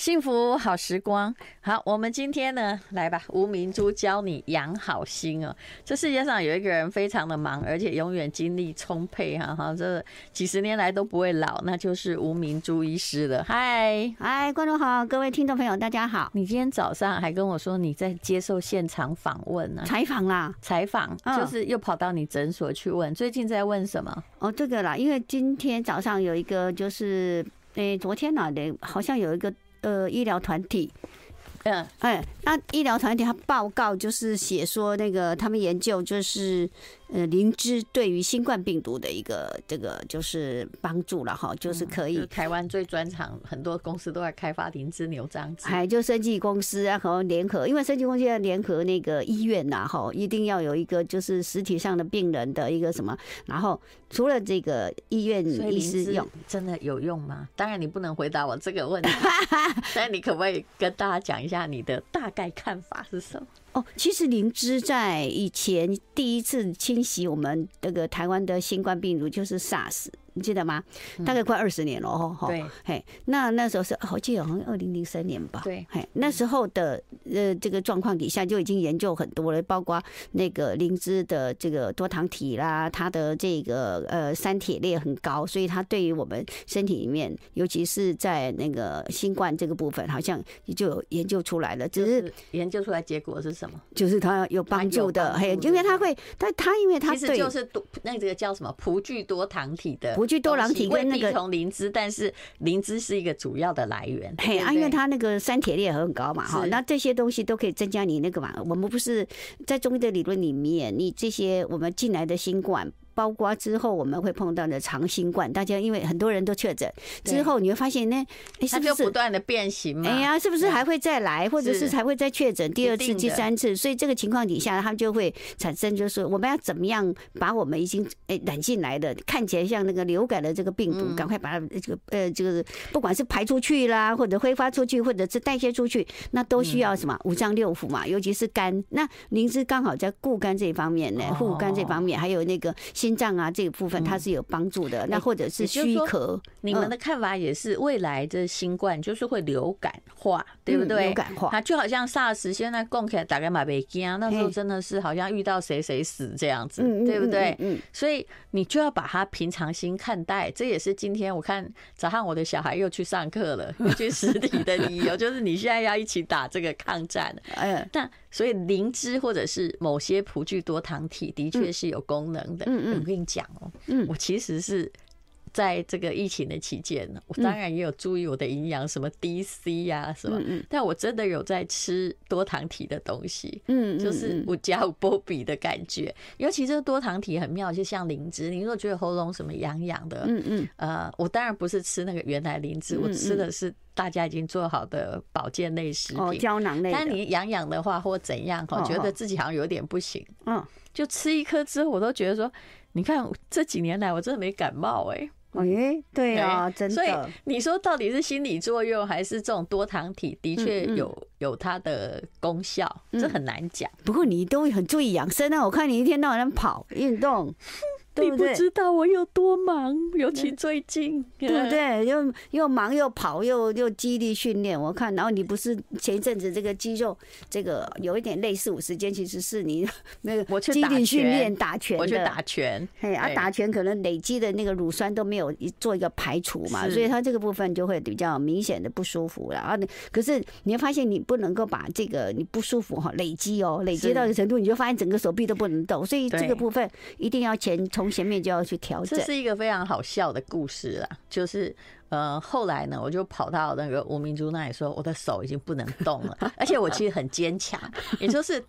幸福好时光，好，我们今天呢，来吧，吴明珠教你养好心哦。这世界上有一个人非常的忙，而且永远精力充沛，哈哈，这几十年来都不会老，那就是吴明珠医师了。嗨，嗨，观众好，各位听众朋友，大家好。你今天早上还跟我说你在接受现场访问呢？采访啦，采访，就是又跑到你诊所去问，最近在问什么？哦，这个啦，因为今天早上有一个，就是诶，昨天哪的，好像有一个。呃，医疗团体，嗯，哎，那医疗团体他报告就是写说，那个他们研究就是。呃，灵芝对于新冠病毒的一个这个就是帮助了哈，就是可以。台湾最专长，很多公司都在开发灵芝牛樟子。哎就生技公司啊，和联合，因为生技公司要联合那个医院呐，哈，一定要有一个就是实体上的病人的一个什么。然后除了这个医院医师用，真的有用吗？当然你不能回答我这个问题，但你可不可以跟大家讲一下你的大概看法是什么？哦，其实灵芝在以前第一次侵袭我们这个台湾的新冠病毒就是 SARS。你记得吗？大概快二十年了哦。对，嘿，那那时候是，我记得好像二零零三年吧。对，嘿，那时候的呃这个状况底下就已经研究很多了，包括那个灵芝的这个多糖体啦，它的这个呃三铁链很高，所以它对于我们身体里面，尤其是在那个新冠这个部分，好像就有研究出来了。只是研究出来结果是什么？就是它有帮助的，嘿，因为它会，它它因为它其实就是多那这个叫什么葡聚多糖体的。葡聚多囊体跟那个从灵芝，但是灵芝是一个主要的来源。嘿啊，因为它那个三铁链很高嘛，哈，那这些东西都可以增加你那个嘛。我们不是在中医的理论里面，你这些我们进来的新冠。包括之后我们会碰到的长新冠，大家因为很多人都确诊之后，你会发现呢，它就不断的变形嘛。哎呀，是不是还会再来，或者是才会再确诊第二次、第三次？所以这个情况底下，他们就会产生，就是我们要怎么样把我们已经哎染进来的，看起来像那个流感的这个病毒，赶快把它这个呃这个不管是排出去啦，或者挥发出去，或者是代谢出去，那都需要什么五脏六腑嘛，尤其是肝。那灵芝刚好在固肝这一方面呢，护肝这方面，还有那个。心脏啊，这个部分它是有帮助的。那或者是虚咳，你们的看法也是未来的新冠就是会流感化，对不对？流感化，它就好像 SARS 现在供起来大概嘛没惊，那时候真的是好像遇到谁谁死这样子，对不对？嗯，所以你就要把它平常心看待。这也是今天我看早上我的小孩又去上课了，又去实体的理由，就是你现在要一起打这个抗战。哎，那所以灵芝或者是某些葡聚多糖体的确是有功能的。嗯。我跟你讲哦，嗯，我其实是在这个疫情的期间呢，我当然也有注意我的营养，什么 DC 呀，什么，但我真的有在吃多糖体的东西，嗯，就是五加五波比的感觉。尤其这个多糖体很妙，就像灵芝，你如果觉得喉咙什么痒痒的，嗯嗯，呃，我当然不是吃那个原来灵芝，我吃的是大家已经做好的保健类食品，胶囊类。但你痒痒的话或怎样，我觉得自己好像有点不行，嗯，就吃一颗之后，我都觉得说。你看这几年来，我真的没感冒哎、欸。哎，对啊，真的。所以你说到底是心理作用，还是这种多糖体的确有有它的功效？这很难讲。不过你都很注意养生啊，我看你一天到晚跑运动。你不知道我有多忙，尤其最近，对不对？又又忙又跑又又肌力训练，我看。然后你不是前一阵子这个肌肉这个有一点类似五十肩，其实是你那个肌力训练打拳，我去打拳，嘿啊，打拳可能累积的那个乳酸都没有做一个排除嘛，所以它这个部分就会比较明显的不舒服了啊。可是你会发现，你不能够把这个你不舒服哈累积哦，累积到一个程度，你就发现整个手臂都不能动，所以这个部分一定要前从。前面就要去调整，这是一个非常好笑的故事啦。就是呃，后来呢，我就跑到那个吴明珠那里说，我的手已经不能动了，而且我其实很坚强，也就是。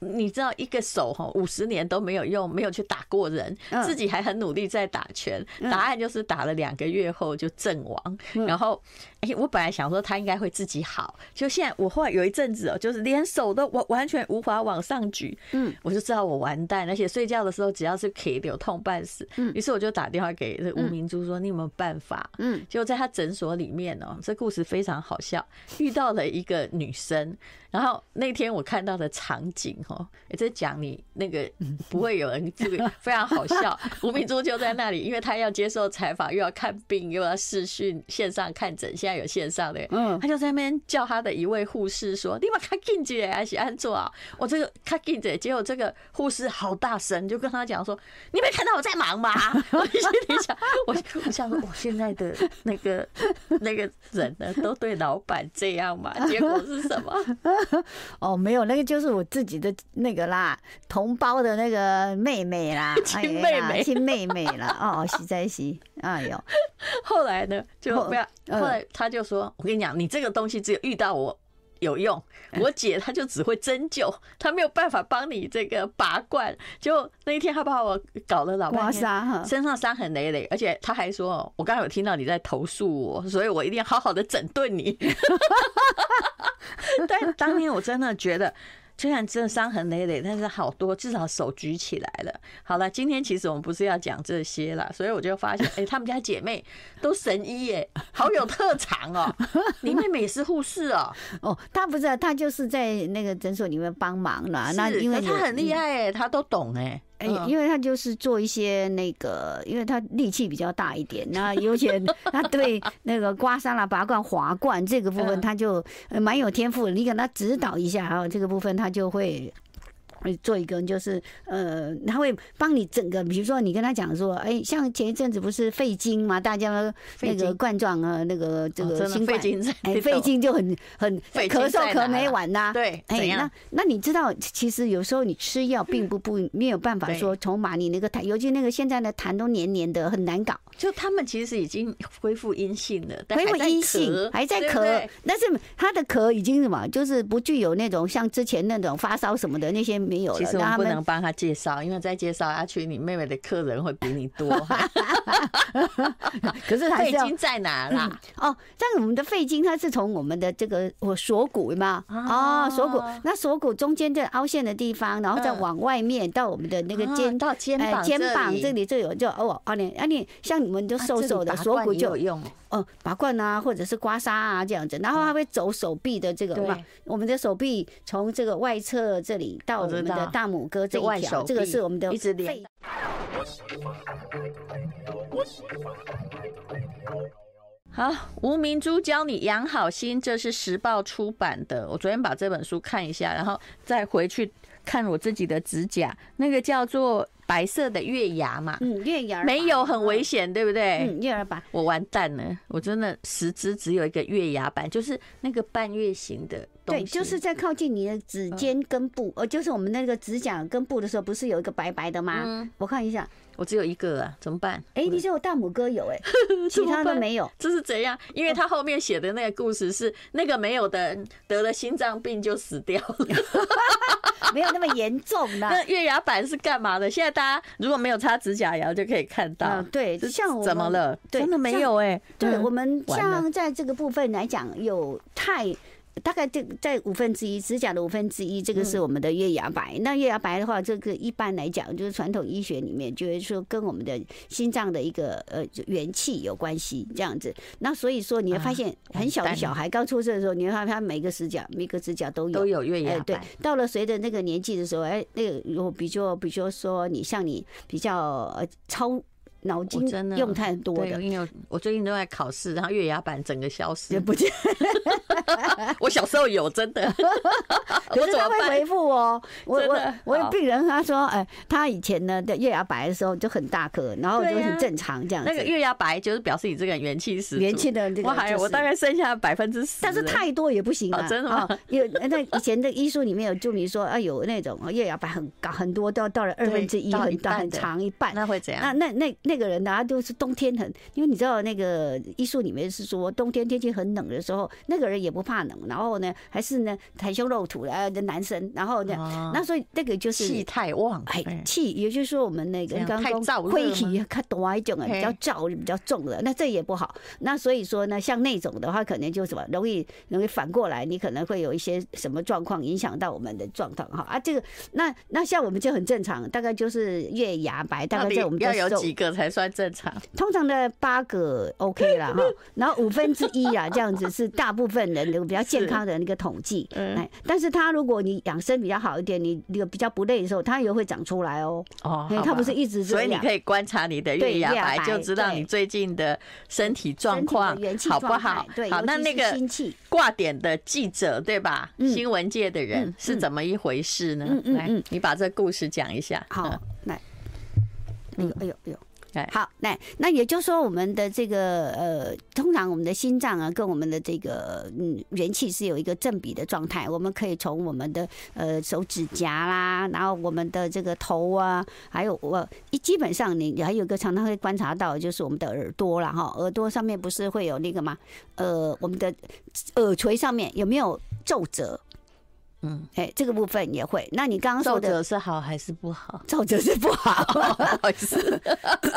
你知道一个手哈五十年都没有用，没有去打过人，自己还很努力在打拳。答案就是打了两个月后就阵亡。然后，哎，我本来想说他应该会自己好，就现在我后来有一阵子哦，就是连手都完完全无法往上举。嗯，我就知道我完蛋，而且睡觉的时候只要是可以流痛半死。嗯，于是我就打电话给这吴明珠说：“你有没有办法？”嗯，就在他诊所里面哦，这故事非常好笑，遇到了一个女生。然后那天我看到的场景哦，也在讲你那个 不会有人这个非常好笑。吴明珠就在那里，因为他要接受采访，又要看病，又要视讯线上看诊，现在有线上的，嗯，他就在那边叫他的一位护士说：“你把卡进姐还是安坐啊？我这个卡进姐。”结果这个护士好大声，就跟他讲说：“你没看到我在忙吗？” 我心里想，我我想说，我现在的那个那个人呢，都对老板这样嘛？结果是什么？哦，没有，那个就是我自己的那个啦，同胞的那个妹妹啦，亲妹妹，亲妹妹啦。哦，实在是，哎呦，后来呢，就不要，后来他就说：“我跟你讲，你这个东西只有遇到我。”有用，我姐她就只会针灸，她没有办法帮你这个拔罐。就那一天，他把我搞了老半天，身上伤痕累累，而且她还说：“我刚才有听到你在投诉我，所以我一定要好好的整顿你。”但当年我真的觉得。虽然真的伤痕累累，但是好多至少手举起来了。好了，今天其实我们不是要讲这些了，所以我就发现，哎、欸，他们家姐妹都神医耶，好有特长哦。你妹妹也是护士哦？哦，她不是，她就是在那个诊所里面帮忙了。那因为她很厉害哎，她都懂哎。哎，因为他就是做一些那个，因为他力气比较大一点，那尤其 他对那个刮痧啦、拔罐、滑罐这个部分，他就蛮有天赋的。你给他指导一下啊，这个部分他就会。做一个就是呃，他会帮你整个，比如说你跟他讲说，哎，像前一阵子不是肺经嘛，大家那个冠状啊，那个这个新冠，哎，肺经就很很 咳嗽咳没完呐。对，哎，那那你知道，其实有时候你吃药并不不没有办法说从把你那个痰，尤其那个现在的痰都黏黏的，很难搞。就他们其实已经恢复阴性了，恢复阴性还在咳，但是他的咳已经什么，就是不具有那种像之前那种发烧什么的那些。没有，其实我们不能帮他介绍，因为再介绍下去，你妹妹的客人会比你多。可是肺经在哪啦？哦，像我们的肺经，它是从我们的这个我锁骨嘛，哦，锁骨，那锁骨中间这凹陷的地方，然后再往外面到我们的那个肩到肩膀肩膀这里。就有就哦哦，你啊你像你们就瘦瘦的锁骨就有用。哦，拔罐啊，或者是刮痧啊这样子，然后它会走手臂的这个嘛，我们的手臂从这个外侧这里到我们的大拇哥这一条，这个是我们的一直连。好，吴明珠教你养好心，这是时报出版的。我昨天把这本书看一下，然后再回去看我自己的指甲，那个叫做。白色的月牙嘛，嗯，月牙没有很危险，对不对？嗯，月牙板，我完蛋了，我真的十只只有一个月牙板，就是那个半月形的。对，就是在靠近你的指尖根部，呃，就是我们那个指甲根部的时候，不是有一个白白的吗？嗯，我看一下。我只有一个啊，怎么办？哎、欸，你只有大拇哥有哎、欸，其他都没有，这是怎样？因为他后面写的那个故事是那个没有的人得了心脏病就死掉了，没有那么严重的。那月牙板是干嘛的？现在大家如果没有擦指甲油就可以看到，嗯、对，像我怎么了？真的没有哎、欸。对我们像在这个部分来讲，有太。大概这在五分之一指甲的五分之一，这个是我们的月牙白。那月牙白的话，这个一般来讲，就是传统医学里面，就是说跟我们的心脏的一个呃元气有关系这样子。那所以说，你会发现很小的小孩刚出生的时候，你会发现他每个指甲每个指甲都有都有月牙白。对，到了随着那个年纪的时候，哎，那个如果比较比如说你像你比较呃超。脑筋真的用太多的，因为我最近都在考试，然后月牙板整个消失，也不见。我小时候有真的，可是他会回复哦。我我我有病人他说，哎，他以前呢的月牙白的时候就很大颗，然后就很正常这样子。那个月牙白就是表示你这个人元气十足，元气的这个。我还我大概剩下百分之十，但是太多也不行啊。真的吗？有那以前的医书里面有注明说啊，有那种月牙白很高很多，都要到了二分之一很大很长一半，那会怎样？那那那那。那个人呢，他就是冬天很，因为你知道那个医术里面是说，冬天天气很冷的时候，那个人也不怕冷，然后呢，还是呢袒胸露肚的的男生，然后呢，那所以那个就是气太旺，哎，气，也就是说我们那个刚刚说灰体看多一种啊，比较燥比较重的，那这也不好。那所以说呢，像那种的话，可能就什么容易容易反过来，你可能会有一些什么状况影响到我们的状况哈啊，这个那那像我们就很正常，大概就是月牙白，大概在我们要有几个才算正常？通常的八个 OK 啦哈，然后五分之一啊，这样子是大部分人都比较健健康的那个统计。哎，但是他如果你养生比较好一点，你那个比较不累的时候，它也会长出来哦。哦，它不是一直。所以你可以观察你的月牙白，就知道你最近的身体状况好不好。对，好，那那个挂点的记者对吧？新闻界的人是怎么一回事呢？来，你把这故事讲一下。好，来，哎呦，哎呦，哎呦。好，那那也就是说，我们的这个呃，通常我们的心脏啊，跟我们的这个嗯元气是有一个正比的状态。我们可以从我们的呃手指甲啦，然后我们的这个头啊，还有我一基本上你还有一个常常会观察到，就是我们的耳朵啦哈，耳朵上面不是会有那个吗？呃，我们的耳垂上面有没有皱褶？嗯，哎，这个部分也会。那你刚刚说的是好还是不好？皱褶是不好，不好意思。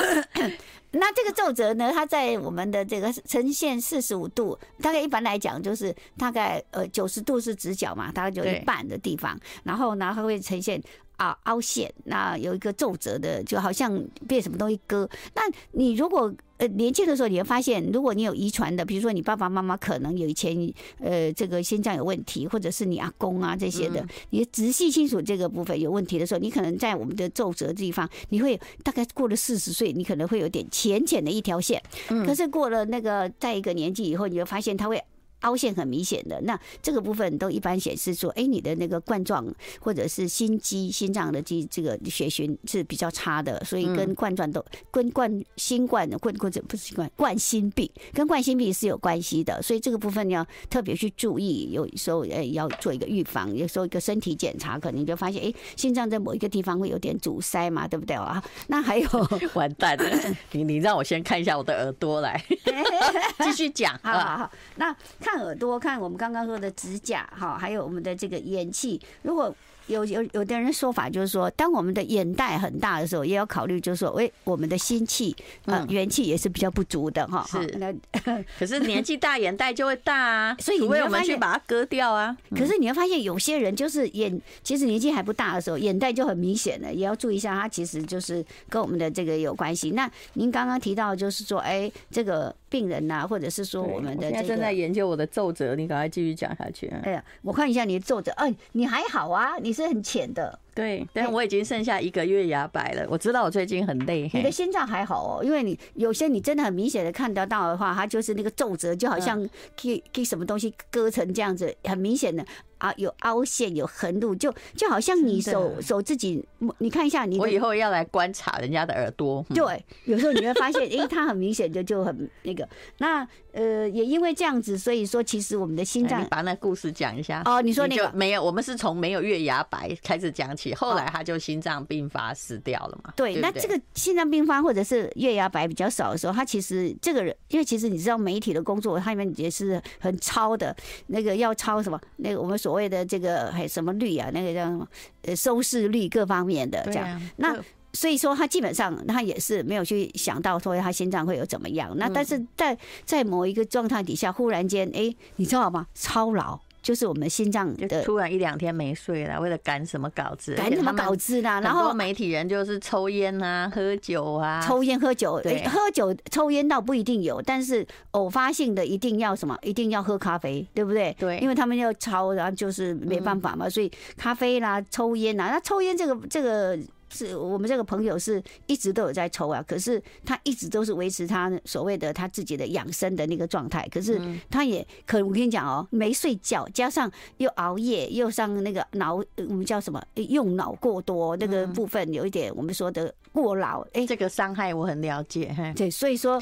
那这个皱褶呢？它在我们的这个呈现四十五度，大概一般来讲就是大概呃九十度是直角嘛，大概就一半的地方。然后呢，它会呈现。啊，凹陷，那有一个皱褶的，就好像被什么东西割。那你如果呃年轻的时候，你会发现，如果你有遗传的，比如说你爸爸妈妈可能有以前呃这个心脏有问题，或者是你阿公啊这些的，你仔细清楚这个部分有问题的时候，你可能在我们的皱褶的地方，你会大概过了四十岁，你可能会有点浅浅的一条线。可是过了那个在一个年纪以后，你就发现它会。凹陷很明显的，那这个部分都一般显示说，哎，你的那个冠状或者是心肌、心脏的这这个血循是比较差的，所以跟冠状都跟冠新冠的冠或者不是新冠冠心病跟冠心病是有关系的，所以这个部分要特别去注意，有时候呃要做一个预防，有时候一个身体检查，可能就发现哎，心脏在某一个地方会有点阻塞嘛，对不对啊？那还有 完蛋了，你你让我先看一下我的耳朵来，继续讲，好好好，那。看耳朵，看我们刚刚说的指甲，哈，还有我们的这个眼气，如果。有有有的人说法就是说，当我们的眼袋很大的时候，也要考虑就是说，哎，我们的心气啊元气也是比较不足的哈。是，那 可是年纪大眼袋就会大啊，所以我们去把它割掉啊。可是你会发现有些人就是眼其实年纪还不大的时候，眼袋就很明显的，也要注意一下，它其实就是跟我们的这个有关系。那您刚刚提到就是说，哎，这个病人呐，或者是说我们的这个正在研究我的皱褶，你赶快继续讲下去。哎呀，我看一下你的皱褶，哎，你还好啊，你。是很浅的。对，但我已经剩下一个月牙白了。我知道我最近很累。你的心脏还好哦，因为你有些你真的很明显的看得到的话，它就是那个皱褶，就好像给给什么东西割成这样子，很明显的啊，有凹陷，有横路，就就好像你手手自己，你看一下你。我以后要来观察人家的耳朵。对，有时候你会发现，哎，它很明显的就很那个。那呃，也因为这样子，所以说其实我们的心脏，你把那故事讲一下。哦，你说那个没有，我们是从没有月牙白开始讲起。后来他就心脏病发死掉了嘛？对，那这个心脏病发或者是月牙白比较少的时候，他其实这个人，因为其实你知道媒体的工作，他们也是很超的，那个要超什么？那个我们所谓的这个还什么率啊？那个叫什么？呃，收视率各方面的这样。那所以说他基本上他也是没有去想到说他心脏会有怎么样。那但是在在某一个状态底下，忽然间，哎，你知道吗？操劳。就是我们心脏的突然一两天没睡了，为了赶什么稿子，赶什么稿子啦。然后媒体人就是抽烟啊，喝酒啊，抽烟喝酒。对，喝酒抽烟倒不一定有，但是偶发性的一定要什么？一定要喝咖啡，对不对？对，因为他们要超，然后就是没办法嘛，所以咖啡啦，抽烟啦，那抽烟这个这个。是我们这个朋友是一直都有在抽啊，可是他一直都是维持他所谓的他自己的养生的那个状态，可是他也可我跟你讲哦，没睡觉，加上又熬夜，又上那个脑，我们叫什么用脑过多那个部分有一点我们说的过劳，哎，这个伤害我很了解，对，所以说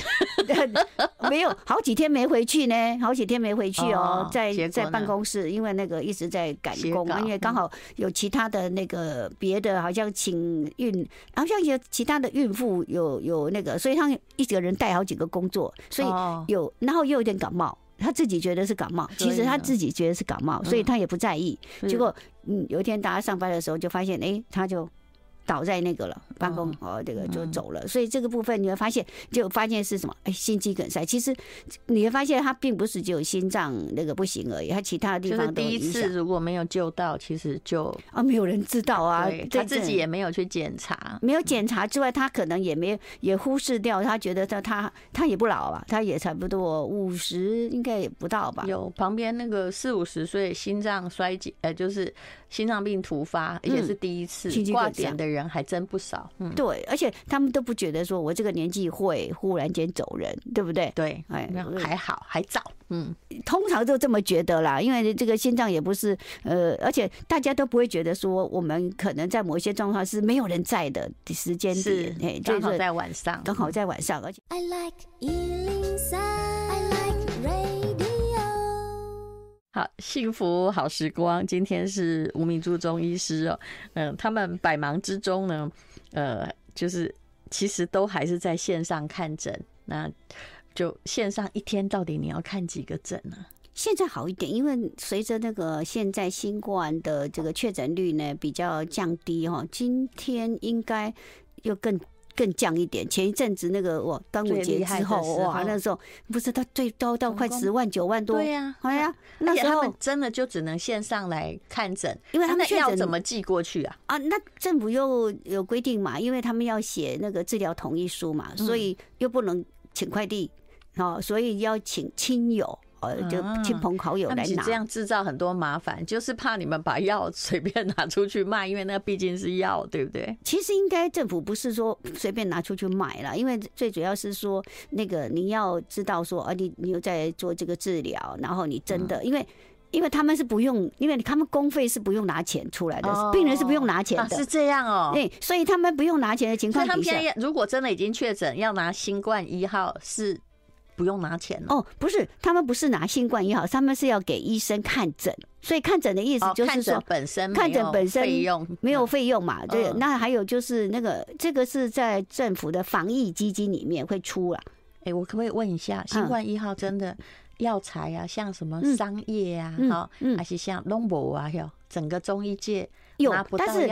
没有好几天没回去呢，好几天没回去哦，在在办公室，因为那个一直在赶工，因为刚好有其他的那个别的，好像请。孕，好像有其他的孕妇有有那个，所以他一个人带好几个工作，所以有，然后又有点感冒，他自己觉得是感冒，其实他自己觉得是感冒，所以他也不在意。结果，嗯，有一天大家上班的时候就发现，哎，他就倒在那个了，办公哦，这个就走了。所以这个部分你会发现，就发现是什么？哎，心肌梗塞。其实你会发现，他并不是只有心脏那个不行而已，他其他的地方。第一次如果没有救到，其实就啊，没有人知道啊，他自己也没有去检查，没有检查之外，他可能也没有也忽视掉，他觉得他他他也不老啊，他也差不多五十，应该也不到吧。有旁边那个四五十岁心脏衰竭，呃，就是。心脏病突发，而且是第一次挂点的人还真不少。嗯，对，而且他们都不觉得说我这个年纪会忽然间走人，对不对？对，哎，还好，还早。嗯，通常都这么觉得啦，因为这个心脏也不是呃，而且大家都不会觉得说我们可能在某一些状况是没有人在的时间点，哎，刚好在晚上，刚好在晚上，而且。I like 好，幸福好时光。今天是吴明珠中医师哦，嗯，他们百忙之中呢，呃，就是其实都还是在线上看诊。那就线上一天到底你要看几个诊呢？现在好一点，因为随着那个现在新冠的这个确诊率呢比较降低哈，今天应该又更。更降一点。前一阵子那个哇，端午节之后哇，那时候不是他最高到快十万九万多。对呀，哎呀，那时候他们真的就只能线上来看诊，因为他们要怎么寄过去啊？啊，那政府又有规定嘛，因为他们要写那个治疗同意书嘛，所以又不能请快递，哦，所以要请亲友。就亲朋好友来拿，这样制造很多麻烦，就是怕你们把药 随便拿出去卖，因为那毕竟是药，对不对？其实应该政府不是说随便拿出去卖了，因为最主要是说那个你要知道说啊，你你又在做这个治疗，然后你真的，因为因为他们是不用，因为他们公费是不用拿钱出来的，病人是不用拿钱的，是这样哦。对，所以他们不用拿钱的情况底下，如果真的已经确诊要拿新冠一号是。不用拿钱哦，不是，他们不是拿新冠一号，他们是要给医生看诊，所以看诊的意思就是说，本身看诊本身费用没有费用嘛，对。那还有就是那个这个是在政府的防疫基金里面会出了。哎，我可不可以问一下，新冠一号真的药材啊，像什么商业啊，哈，还是像龙博啊，有整个中医界。有，但是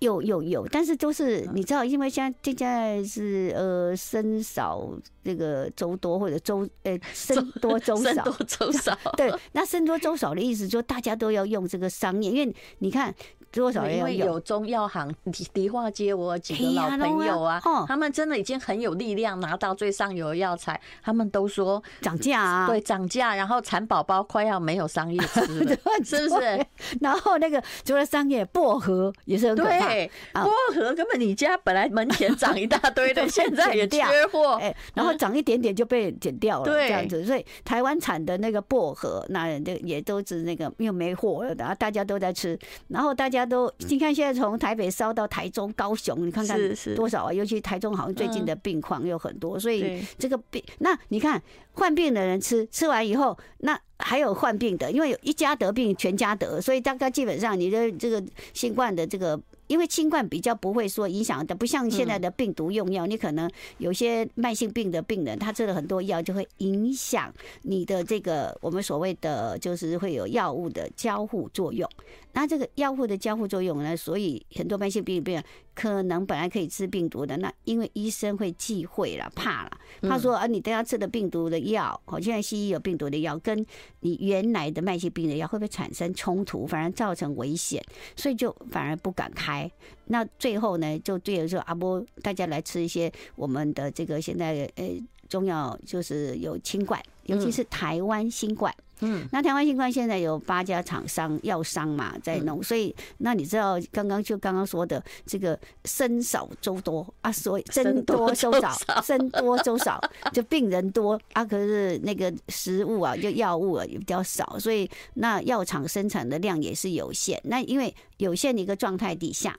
有有有，但是都是你知道，因为现在现在是呃僧少这个粥多或者粥呃僧 多粥少，僧多粥少。对，那僧多粥少的意思，就大家都要用这个商业，因为你看因为有中药行，迪化街我有几个老朋友啊，他们真的已经很有力量拿到最上游的药材，他们都说涨价啊，对，涨价，然后蚕宝宝快要没有商业吃了，是不是？然后那个除了商业。薄荷也是很可怕。对，薄荷根本你家本来门前长一大堆的，现在也缺货。哎，然后长一点点就被剪掉了，这样子。所以台湾产的那个薄荷，那也都是那个又没货了，然后大家都在吃。然后大家都，你看现在从台北烧到台中、高雄，你看看多少啊？尤其台中好像最近的病况又很多，所以这个病，那你看患病的人吃，吃完以后那。还有患病的，因为有一家得病，全家得，所以大概基本上你的这个新冠的这个。因为新冠比较不会说影响的，不像现在的病毒用药，你可能有些慢性病的病人，他吃了很多药，就会影响你的这个我们所谓的就是会有药物的交互作用。那这个药物的交互作用呢，所以很多慢性病病人可能本来可以吃病毒的，那因为医生会忌讳了，怕了，他说啊，你等下吃的病毒的药，好，现在西医有病毒的药，跟你原来的慢性病的药会不会产生冲突，反而造成危险，所以就反而不敢开。那最后呢，就对着说阿波，大家来吃一些我们的这个现在呃中药，就是有清冠，尤其是台湾新冠。嗯，那台湾新冠现在有八家厂商药商嘛在弄，所以那你知道刚刚就刚刚说的这个僧少粥多啊，所以僧多粥少，僧多粥少，就病人多啊，可是那个食物啊，就药物啊也比较少，所以那药厂生产的量也是有限。那因为有限的一个状态底下，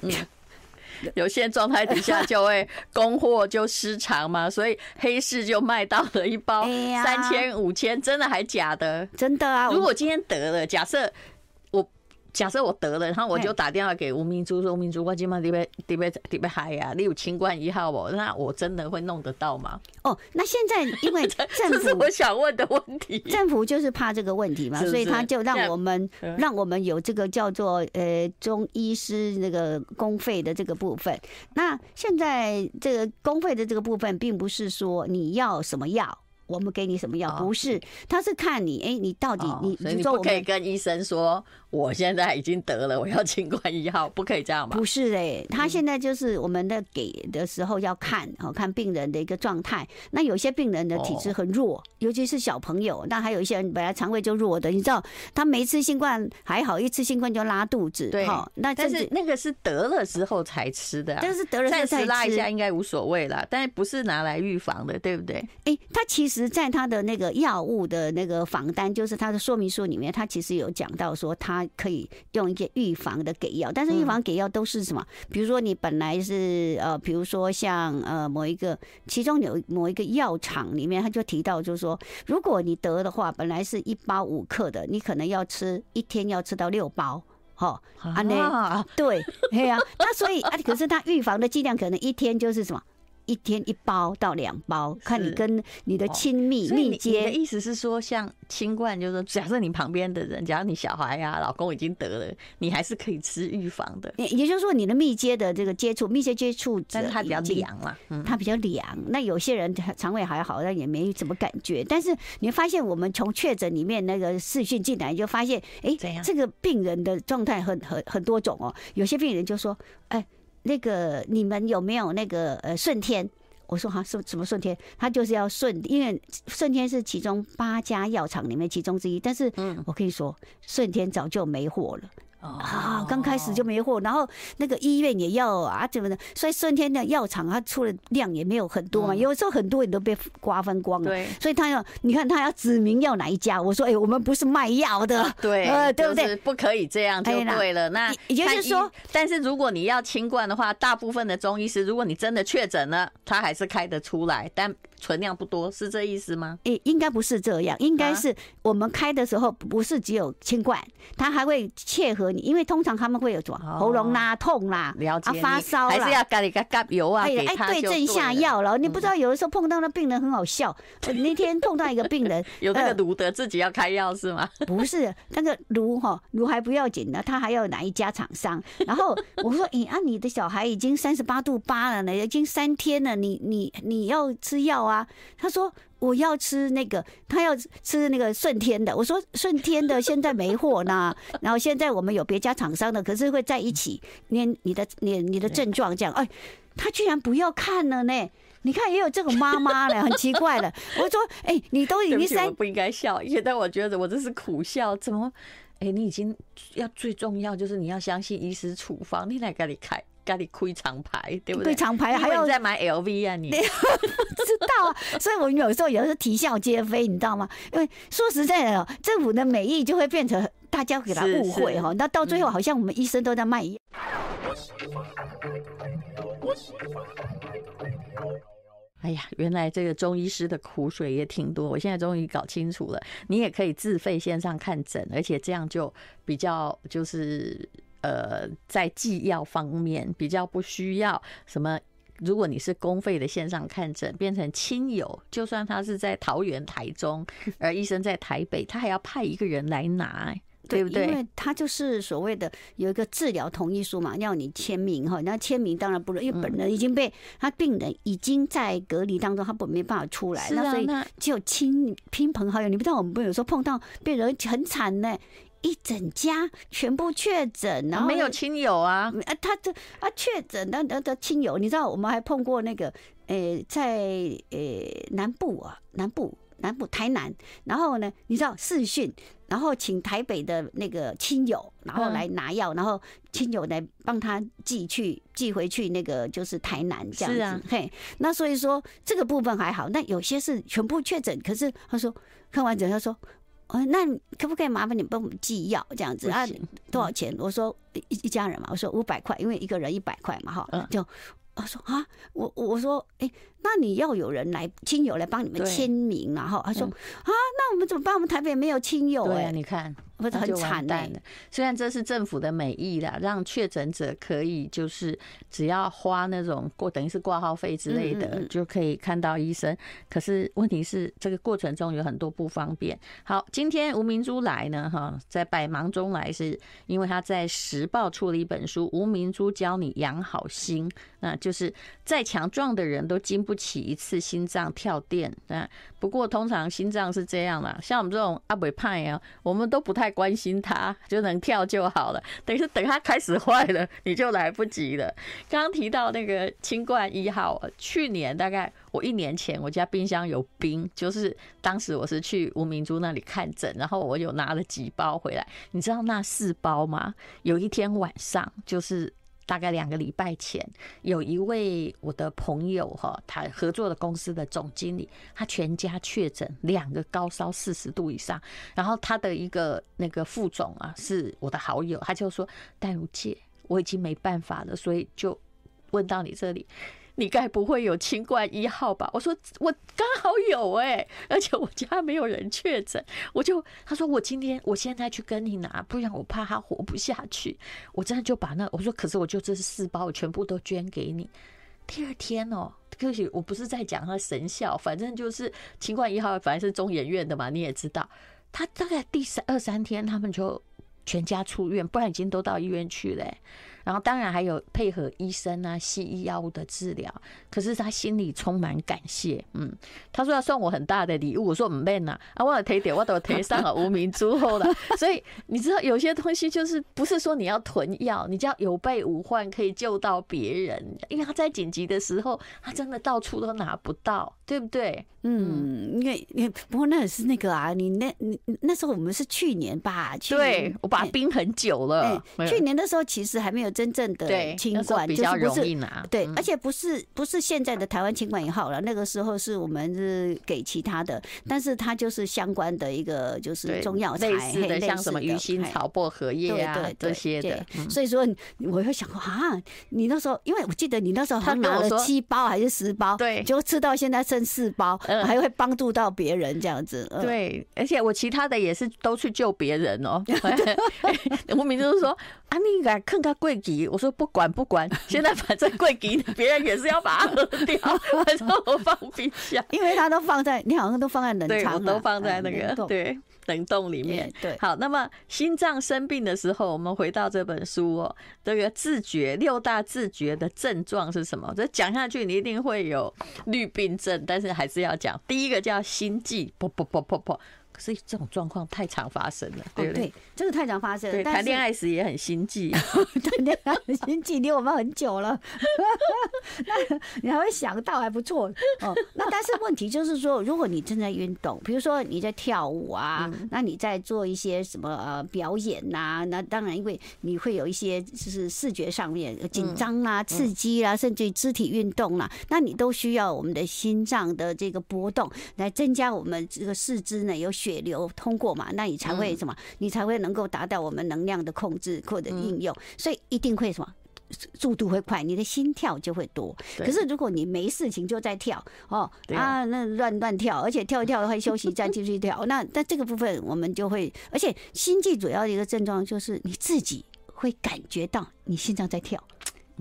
嗯。有限状态底下就会供货就失常嘛，所以黑市就卖到了一包三千五千，真的还假的？真的啊！如果今天得了，假设我假设我得了，然后我就打电话给吴明珠说：“吴明珠，我今晚得被得被得被害呀？你有清冠一号哦？那我真的会弄得到吗？”哦，那现在 因为政府这是我想问的问题，政府就是怕这个问题嘛，所以他就让我们让我们有这个叫做呃中医师那个公费的这个部分。那现在这个公费的这个部分，并不是说你要什么药。我们给你什么药？不是，他是看你，哎，你到底你，所以你不可以跟医生说，我现在已经得了，我要清冠一号，不可以这样吧？不是哎，他现在就是我们的给的时候要看，哦，看病人的一个状态。那有些病人的体质很弱，尤其是小朋友。那还有一些人本来肠胃就弱的，你知道，他没吃新冠还好，一吃新冠就拉肚子。对，那但是那个是得了之后才吃的，但是得了再吃拉一下应该无所谓啦，但是不是拿来预防的，对不对？哎，他其实。在他的那个药物的那个仿单，就是他的说明书里面，他其实有讲到说，他可以用一些预防的给药，但是预防给药都是什么？比如说你本来是呃，比如说像呃某一个，其中有某一个药厂里面，他就提到就是说，如果你得的话，本来是一包五克的，你可能要吃一天要吃到六包，哦，啊那 对，对呀，那所以啊，可是他预防的剂量可能一天就是什么？一天一包到两包，看你跟你的亲密密接。你的意思是说，像清冠，就是说，假设你旁边的人，假如你小孩呀、老公已经得了，你还是可以吃预防的。也也就是说，你的密接的这个接触，密切接触，但是它比较凉了，它比较凉。那有些人肠胃还好，但也没什么感觉。但是你会发现，我们从确诊里面那个视讯进来，就发现，哎，这个病人的状态很很很多种哦。有些病人就说，哎。那个你们有没有那个呃顺天？我说哈，什什么顺天？他就是要顺，因为顺天是其中八家药厂里面其中之一。但是，我跟你说，顺天早就没货了。啊，刚开始就没货，然后那个医院也要啊，怎么的？所以顺天的药厂它出的量也没有很多嘛，有时候很多也都被瓜分光了。对，所以他要你看他要指明要哪一家，我说哎，我们不是卖药的，对，呃，对不对？不可以这样就对了。那也就是说，但是如果你要清冠的话，大部分的中医师，如果你真的确诊了，他还是开得出来，但。存量不多，是这意思吗？诶，应该不是这样，应该是我们开的时候不是只有清冠，它还会切合你，因为通常他们会有什么喉咙啦、痛啦、了解发烧啦，还是要给你个甲油啊，给他对症下药了。你不知道有的时候碰到那病人很好笑，那天碰到一个病人有那个卢德自己要开药是吗？不是，那个卢哈卢还不要紧呢，他还要哪一家厂商？然后我说，诶，啊，你的小孩已经三十八度八了呢，已经三天了，你你你要吃药啊。啊，他说我要吃那个，他要吃那个顺天的。我说顺天的现在没货呢，然后现在我们有别家厂商的，可是会在一起连你的你你的症状这样。哎，他居然不要看了呢？你看也有这个妈妈了，很奇怪了。我说哎，你都已经三，我不应该笑，现在我觉得我这是苦笑。怎么？哎，你已经要最重要就是你要相信医师处方，你来给你开。家里亏厂牌，对不对？厂牌还要再买 LV 啊？你不知道啊？所以我们有时候也是啼笑皆非，你知道吗？因为说实在的，政府的美意就会变成大家给他误会哈。那到最后，好像我们医生都在卖药。哎呀，原来这个中医师的苦水也挺多。我现在终于搞清楚了，你也可以自费线上看诊，而且这样就比较就是。呃，在寄要方面比较不需要什么。如果你是公费的线上看诊，变成亲友，就算他是在桃园、台中，而医生在台北，他还要派一个人来拿，对不对？因为他就是所谓的有一个治疗同意书嘛，要你签名哈。那签名当然不能，因为本人已经被他病人已经在隔离当中，他本没办法出来，那所以只有亲亲朋好友。你不知道我们不有时候碰到病人很惨呢。一整家全部确诊，然后没有亲友啊？啊，他这啊确诊，那那的亲友，你知道我们还碰过那个，诶、欸，在诶、欸、南部啊，南部南部台南，然后呢，你知道视讯，然后请台北的那个亲友，然后来拿药，然后亲友来帮他寄去寄回去，那个就是台南这样子。嘿，那所以说这个部分还好，那有些是全部确诊，可是他说看完整，他说。哦，那可不可以麻烦你帮我们寄药这样子啊？多少钱？我说一一家人嘛，我说五百块，因为一个人一百块嘛，哈。就我说啊，我我说哎，那你要有人来亲友来帮你们签名，然后他说啊，那我们怎么办？我们台北没有亲友哎，你看，不是很惨的。虽然这是政府的美意啦，让确诊者可以就是只要花那种过等于是挂号费之类的，就可以看到医生。可是问题是这个过程中有很多不方便。好，今天吴明珠来呢，哈，在百忙中来，是因为他在《时报》出了一本书《吴明珠教你养好心》，那就是再强壮的人都经不不起一次心脏跳电。那不过通常心脏是这样啦，像我们这种阿伯派啊，我们都不太关心他，就能跳就好了。等于是等他开始坏了，你就来不及了。刚刚提到那个清冠一号，去年大概我一年前，我家冰箱有冰，就是当时我是去吴明珠那里看诊，然后我有拿了几包回来。你知道那四包吗？有一天晚上就是。大概两个礼拜前，有一位我的朋友哈，他合作的公司的总经理，他全家确诊两个高烧四十度以上，然后他的一个那个副总啊是我的好友，他就说戴如姐，我已经没办法了，所以就问到你这里。你该不会有清冠一号吧？我说我刚好有哎、而且我家没有人确诊，我就他说我今天我现在去跟你拿，不然我怕他活不下去。我真的就把那我说，可是我就这是四包，我全部都捐给你。第二天哦，可是我不是在讲他神效，反正就是清冠一号，反正是中研院的嘛，你也知道，他大概第三二三天他们就全家出院，不然已经都到医院去了、然后当然还有配合医生啊、西医药物的治疗，可是他心里充满感谢。嗯，他说要送我很大的礼物，我说唔免呐，啊，我提点我都提上了无名之后了。所以你知道有些东西就是不是说你要囤药，你就要有备无患，可以救到别人。因为他在紧急的时候，他真的到处都拿不到，对不对？嗯，因为不过那也是那个啊，你那你那时候我们是去年吧？去年对，我把它冰很久了。欸、去年的时候其实还没有。真正的清冠就是不是对，而且不是不是现在的台湾清管也好了。那个时候是我们是给其他的，但是它就是相关的一个就是中药材，类似的像什么鱼腥草、薄荷叶啊这些的。所以说我会想啊，你那时候因为我记得你那时候他拿了七包还是十包，对，就吃到现在剩四包，还会帮助到别人这样子。对，而且我其他的也是都去救别人哦。我明就是说啊，你敢看他贵。我说不管不管，现在反正贵给别人也是要把它喝掉，反正我放冰箱，因为它都放在，你好像都放在冷藏，都放在那个对冷冻里面。对，好，那么心脏生病的时候，我们回到这本书哦，这个自觉六大自觉的症状是什么？这讲下去你一定会有绿病症，但是还是要讲。第一个叫心悸，噗噗噗噗噗。所以这种状况太常发生了，对不对？真的太常发生了。谈恋爱时也很心悸，谈恋爱很心悸离我们很久了。那你还会想到还不错哦。那但是问题就是说，如果你正在运动，比如说你在跳舞啊，那你在做一些什么呃表演呐？那当然，因为你会有一些就是视觉上面紧张啊、刺激啊，甚至于肢体运动啊，那你都需要我们的心脏的这个波动来增加我们这个四肢呢有血。流通过嘛，那你才会什么？你才会能够达到我们能量的控制或者应用，所以一定会什么？速度会快，你的心跳就会多。可是如果你没事情就在跳哦啊，那乱乱跳，而且跳一跳会休息再继续跳，那那这个部分我们就会，而且心悸主要的一个症状就是你自己会感觉到你心脏在跳。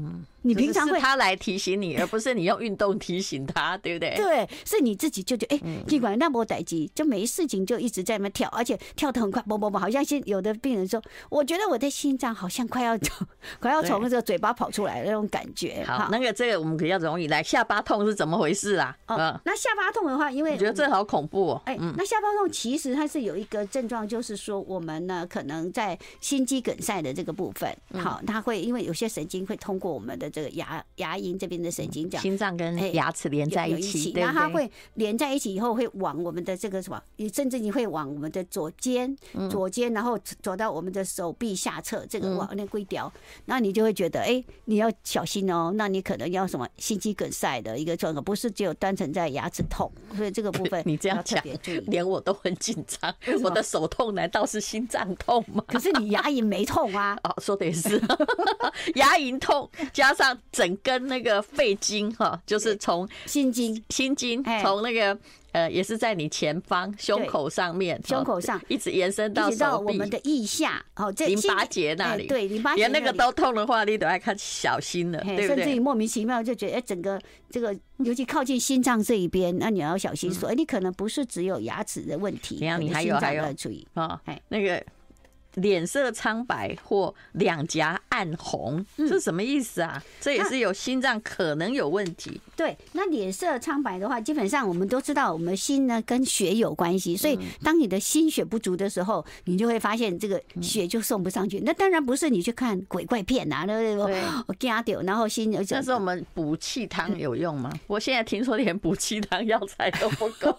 嗯，你平常会他来提醒你，而不是你用运动提醒他，对不对？对，是你自己就觉得，哎，尽管那么待机，就没事情，就一直在那跳，而且跳得很快，嘣嘣嘣，好像心有的病人说，我觉得我的心脏好像快要走，快要从这个嘴巴跑出来的那种感觉。好，那个这个我们比较容易来下巴痛是怎么回事啊？哦，那下巴痛的话，因为我觉得这好恐怖哦。哎，那下巴痛其实它是有一个症状，就是说我们呢可能在心肌梗塞的这个部分，好，它会因为有些神经会通过。我们的这个牙牙龈这边的神经讲，心脏跟牙齿连在一起，然后它会连在一起以后，会往我们的这个什么，你甚至你会往我们的左肩，左肩，然后走到我们的手臂下侧，这个往那龟雕，那你就会觉得，哎，你要小心哦，那你可能要什么心肌梗塞的一个状况，不是只有单纯在牙齿痛，所以这个部分 你这样讲，连我都很紧张，我的手痛难道是心脏痛吗？可是你牙龈没痛啊？哦，说的也是，牙龈痛。加上整根那个肺经哈，就是从心经，心经从那个呃，也是在你前方胸口上面，胸口上。一直延伸到到我们的腋下，哦，这淋巴结那里，对，淋巴结连那个都痛的话，你都要看小心了，对不对？甚至于莫名其妙就觉得，哎，整个这个，尤其靠近心脏这一边，那你要小心说，哎，你可能不是只有牙齿的问题，你还有还有？注意。啊，那个。脸色苍白或两颊暗红，这什么意思啊？这也是有心脏可能有问题。对，那脸色苍白的话，基本上我们都知道，我们心呢跟血有关系，所以当你的心血不足的时候，你就会发现这个血就送不上去。那当然不是你去看鬼怪片啊，对不对？我加掉，然后心但是我们补气汤有用吗？我现在听说连补气汤药材都不够，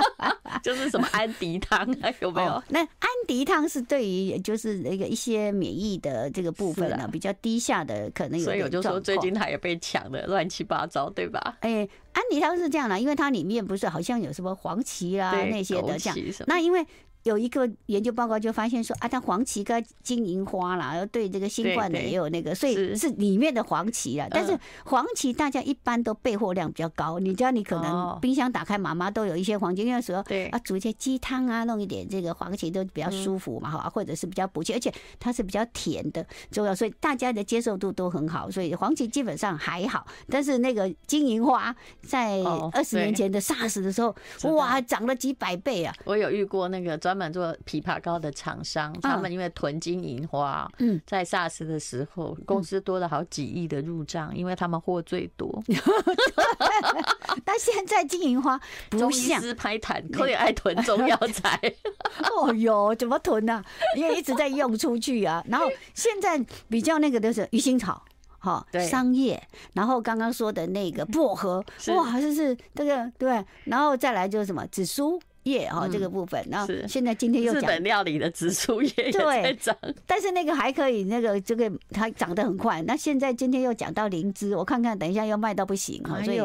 就是什么安迪汤啊有没有？那安迪汤是对于。也就是那个一些免疫的这个部分呢，比较低下的可能有。所以我就说最近它也被抢的乱七八糟，对吧？哎，安迪汤是这样的，因为它里面不是好像有什么黄芪啦那些的这样，那因为。有一个研究报告就发现说啊，它黄芪跟金银花啦，然后对这个新冠的也有那个，所以是里面的黄芪啊。但是黄芪大家一般都备货量比较高，你知道你可能冰箱打开，妈妈都有一些黄芪，因为说啊煮一些鸡汤啊，弄一点这个黄芪都比较舒服嘛，哈，或者是比较补气，而且它是比较甜的，重要，所以大家的接受度都很好，所以黄芪基本上还好。但是那个金银花在二十年前的 SARS 的时候，哇，涨了几百倍啊！我有遇过那个专。专门做枇杷膏的厂商，他们因为囤金银花，嗯，在 SARS 的时候，公司多了好几亿的入账，因为他们货最多。但现在金银花不像，拍坦，可以爱囤中药材。哦哟，怎么囤呢？因为一直在用出去啊。然后现在比较那个的是鱼腥草，哈，桑叶，然后刚刚说的那个薄荷，哇，这是这个对，然后再来就是什么紫苏。叶哈这个部分，然后现在今天又讲日本料理的紫苏叶也在涨，但是那个还可以，那个这个它长得很快。那现在今天又讲到灵芝，我看看等一下又卖到不行哈，所以。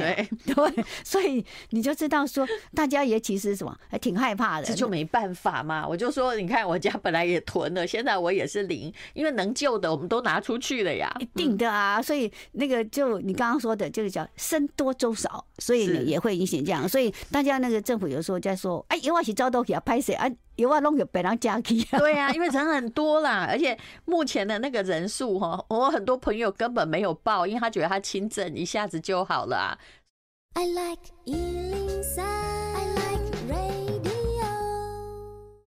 对 对，所以你就知道说，大家也其实什么还挺害怕的，这就没办法嘛。我就说，你看我家本来也囤了，现在我也是零，因为能救的我们都拿出去了呀。一定的啊，所以那个就你刚刚说的，就是叫僧多粥少，所以也会影响这样。所以大家那个政府有时候在说，哎，有我是招到给他拍谁啊？有啊弄给别人加去。对啊，因为人很多啦，而且目前的那个人数哈，我很多朋友根本没有报，因为他觉得他轻症一下子就好了。I like